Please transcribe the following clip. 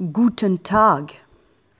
Guten Tag.